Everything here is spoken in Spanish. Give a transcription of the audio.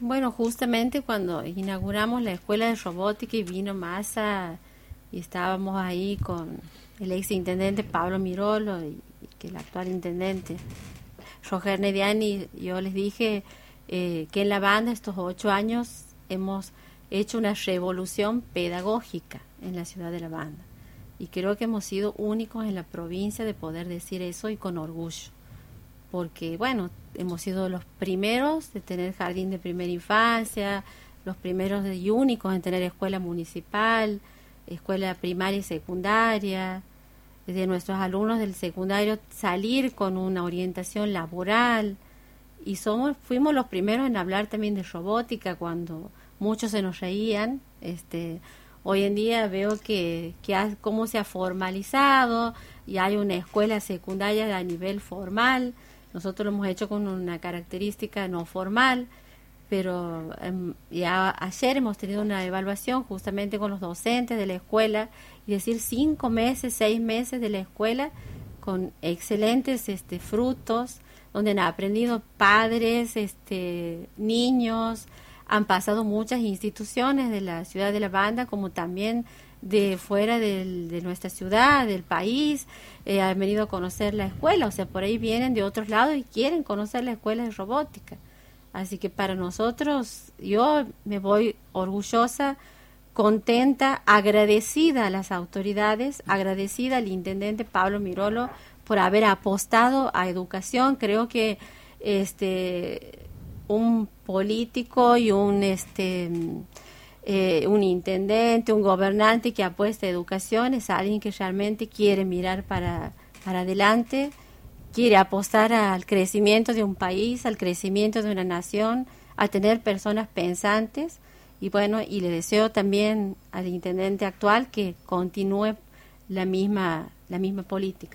Bueno, justamente cuando inauguramos la escuela de robótica y vino Massa y estábamos ahí con el ex intendente Pablo Mirolo y, que el actual intendente Roger Nediani, yo les dije eh, que en la banda estos ocho años hemos hecho una revolución pedagógica en la ciudad de La Banda. Y creo que hemos sido únicos en la provincia de poder decir eso y con orgullo. Porque, bueno, hemos sido los primeros de tener jardín de primera infancia, los primeros y únicos en tener escuela municipal, escuela primaria y secundaria, de nuestros alumnos del secundario salir con una orientación laboral. Y somos fuimos los primeros en hablar también de robótica cuando muchos se nos reían. Este hoy en día veo que, que cómo se ha formalizado y hay una escuela secundaria a nivel formal nosotros lo hemos hecho con una característica no formal pero em, ya ayer hemos tenido una evaluación justamente con los docentes de la escuela y decir cinco meses, seis meses de la escuela con excelentes este, frutos, donde han aprendido padres, este, niños, han pasado muchas instituciones de la ciudad de La Banda, como también de fuera de nuestra ciudad, del país, eh, han venido a conocer la escuela, o sea, por ahí vienen de otros lados y quieren conocer la escuela de robótica. Así que para nosotros, yo me voy orgullosa contenta, agradecida a las autoridades, agradecida al intendente Pablo Mirolo por haber apostado a educación. Creo que este un político y un este eh, un intendente, un gobernante que apuesta a educación es alguien que realmente quiere mirar para, para adelante, quiere apostar al crecimiento de un país, al crecimiento de una nación, a tener personas pensantes y bueno, y le deseo también al intendente actual que continúe la misma, la misma política.